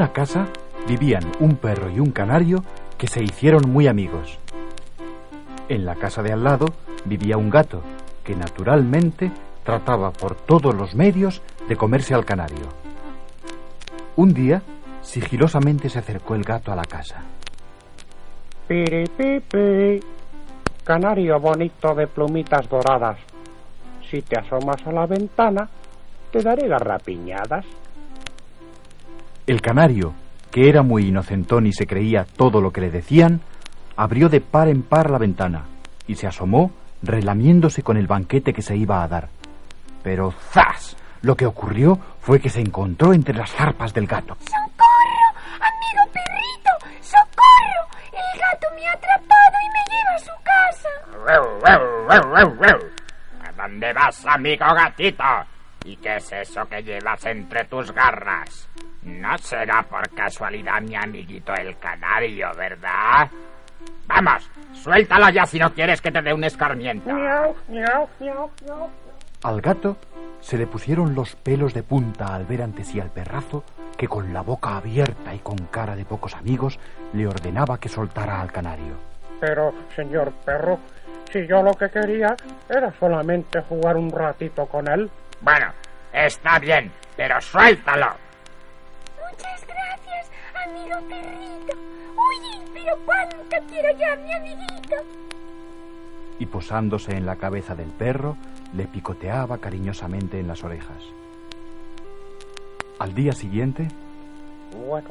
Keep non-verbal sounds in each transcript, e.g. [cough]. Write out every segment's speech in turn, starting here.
una casa vivían un perro y un canario que se hicieron muy amigos. En la casa de al lado vivía un gato que naturalmente trataba por todos los medios de comerse al canario. Un día, sigilosamente se acercó el gato a la casa. Piripipi, canario bonito de plumitas doradas. Si te asomas a la ventana, te daré garrapiñadas. El canario, que era muy inocentón y se creía todo lo que le decían, abrió de par en par la ventana y se asomó relamiéndose con el banquete que se iba a dar. Pero ¡zas! Lo que ocurrió fue que se encontró entre las zarpas del gato. ¡Socorro! ¡Amigo perrito! ¡Socorro! El gato me ha atrapado y me lleva a su casa. ¿A dónde vas, amigo gatito? ¿Y qué es eso que llevas entre tus garras? No será por casualidad mi amiguito el canario, ¿verdad? Vamos, suéltalo ya si no quieres que te dé un escarmiento. Miau, miau, miau, miau. Al gato se le pusieron los pelos de punta al ver ante sí al perrazo que con la boca abierta y con cara de pocos amigos le ordenaba que soltara al canario. Pero, señor perro, si yo lo que quería era solamente jugar un ratito con él. Bueno, está bien, pero suéltalo. Muchas gracias, amigo perrito. Uy, pero cuánto quiero yo a mi amiguito. Y posándose en la cabeza del perro, le picoteaba cariñosamente en las orejas. Al día siguiente, Bueno,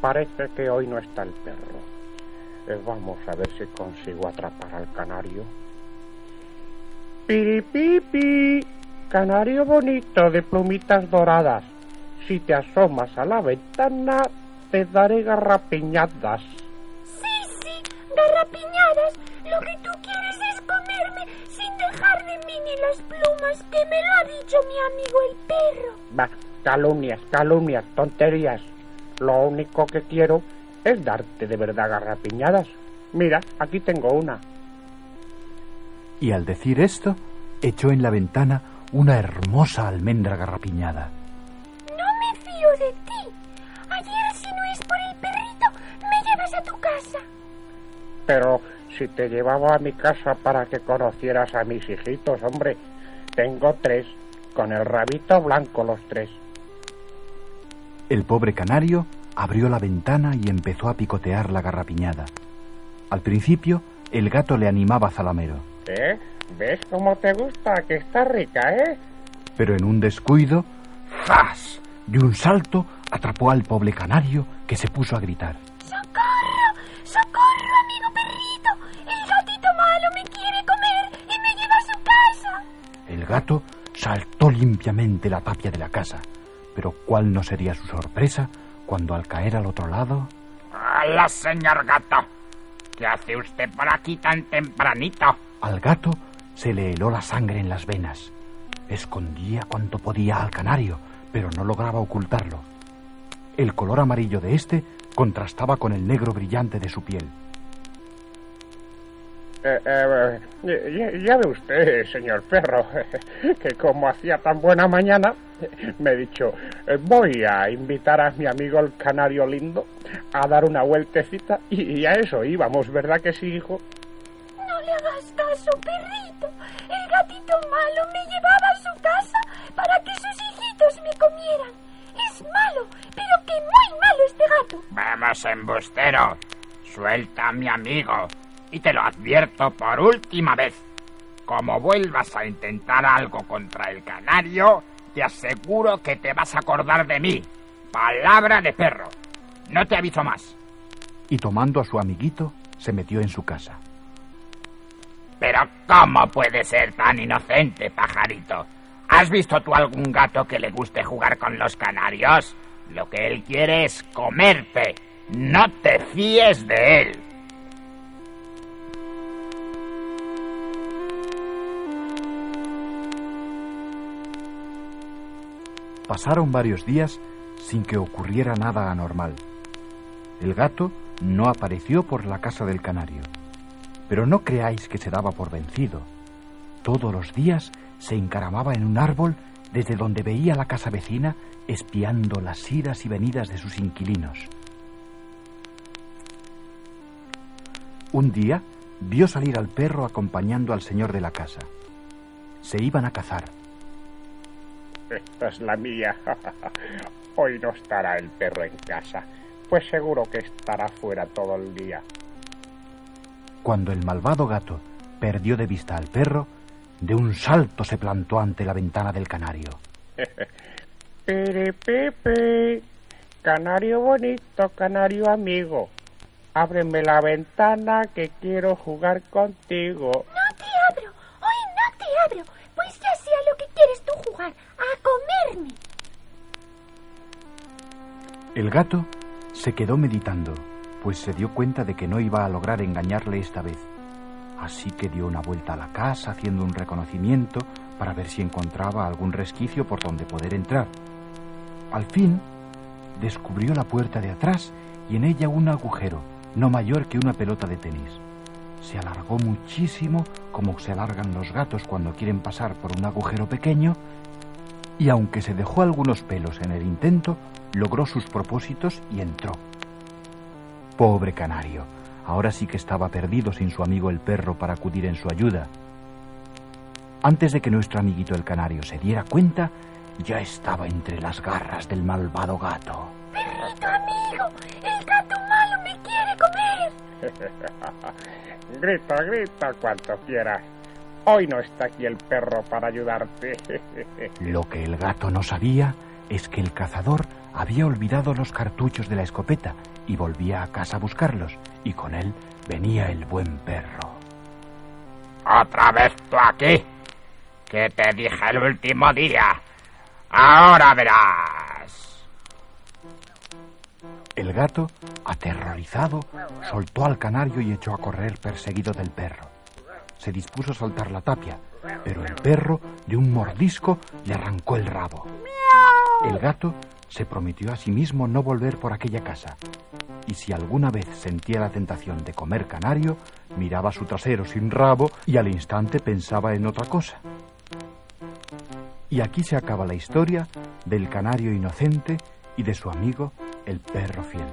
parece que hoy no está el perro. Eh, vamos a ver si consigo atrapar al canario. Piripipi, canario bonito de plumitas doradas. Si te asomas a la ventana, te daré garrapiñadas. Sí, sí, garrapiñadas. Lo que tú quieres es comerme sin dejar de mí ni las plumas que me lo ha dicho mi amigo el perro. Va, calumnias, calumnias, tonterías. Lo único que quiero es darte de verdad garrapiñadas. Mira, aquí tengo una. y al decir esto, echó en la ventana una hermosa almendra garrapiñada. Casa. Pero si te llevaba a mi casa para que conocieras a mis hijitos, hombre, tengo tres, con el rabito blanco los tres. El pobre canario abrió la ventana y empezó a picotear la garrapiñada. Al principio, el gato le animaba zalamero, ¿Eh? ¿Ves cómo te gusta? Que está rica, ¿eh? pero en un descuido, ¡zas! De un salto atrapó al pobre canario que se puso a gritar. ¡Socorro! ¡Socorro, amigo perrito! El gatito malo me quiere comer y me lleva a su casa. El gato saltó limpiamente la tapia de la casa, pero cuál no sería su sorpresa cuando al caer al otro lado, ¡Hola, señor gato! ¿Qué hace usted por aquí tan tempranito? al gato se le heló la sangre en las venas. Escondía cuanto podía al canario, pero no lograba ocultarlo. El color amarillo de este contrastaba con el negro brillante de su piel. Eh, eh, ya, ya ve usted, señor perro, [laughs] que como hacía tan buena mañana, me he dicho, eh, voy a invitar a mi amigo el canario lindo a dar una vueltecita y, y a eso íbamos, ¿verdad que sí, hijo? No le hagas caso, perrito. El gatito malo me llevaba a su casa para que sus embustero. Suelta a mi amigo. Y te lo advierto por última vez. Como vuelvas a intentar algo contra el canario, te aseguro que te vas a acordar de mí. Palabra de perro. No te aviso más. Y tomando a su amiguito, se metió en su casa. Pero ¿cómo puede ser tan inocente, pajarito? ¿Has visto tú algún gato que le guste jugar con los canarios? Lo que él quiere es comerte. No te fíes de él. Pasaron varios días sin que ocurriera nada anormal. El gato no apareció por la casa del canario. Pero no creáis que se daba por vencido. Todos los días se encaramaba en un árbol desde donde veía la casa vecina espiando las idas y venidas de sus inquilinos. Un día vio salir al perro acompañando al señor de la casa. Se iban a cazar. Esta es la mía. [laughs] Hoy no estará el perro en casa, pues seguro que estará fuera todo el día. Cuando el malvado gato perdió de vista al perro, de un salto se plantó ante la ventana del canario. [laughs] Pere Pepe, canario bonito, canario amigo. Ábreme la ventana que quiero jugar contigo. No te abro, hoy no te abro, pues ya sea lo que quieres tú jugar, a comerme. El gato se quedó meditando, pues se dio cuenta de que no iba a lograr engañarle esta vez. Así que dio una vuelta a la casa haciendo un reconocimiento para ver si encontraba algún resquicio por donde poder entrar. Al fin, descubrió la puerta de atrás y en ella un agujero, no mayor que una pelota de tenis. Se alargó muchísimo como se alargan los gatos cuando quieren pasar por un agujero pequeño y aunque se dejó algunos pelos en el intento, logró sus propósitos y entró. Pobre canario, ahora sí que estaba perdido sin su amigo el perro para acudir en su ayuda. Antes de que nuestro amiguito el canario se diera cuenta, ya estaba entre las garras del malvado gato. Perrito amigo, el gato [laughs] grita, grita cuanto quieras. Hoy no está aquí el perro para ayudarte. [laughs] Lo que el gato no sabía es que el cazador había olvidado los cartuchos de la escopeta y volvía a casa a buscarlos, y con él venía el buen perro. ¿Otra vez tú aquí? ¿Qué te dije el último día? Ahora verás. El gato, aterrorizado, soltó al canario y echó a correr perseguido del perro. Se dispuso a saltar la tapia, pero el perro, de un mordisco, le arrancó el rabo. El gato se prometió a sí mismo no volver por aquella casa, y si alguna vez sentía la tentación de comer canario, miraba su trasero sin rabo y al instante pensaba en otra cosa. Y aquí se acaba la historia del canario inocente y de su amigo el perro fiel.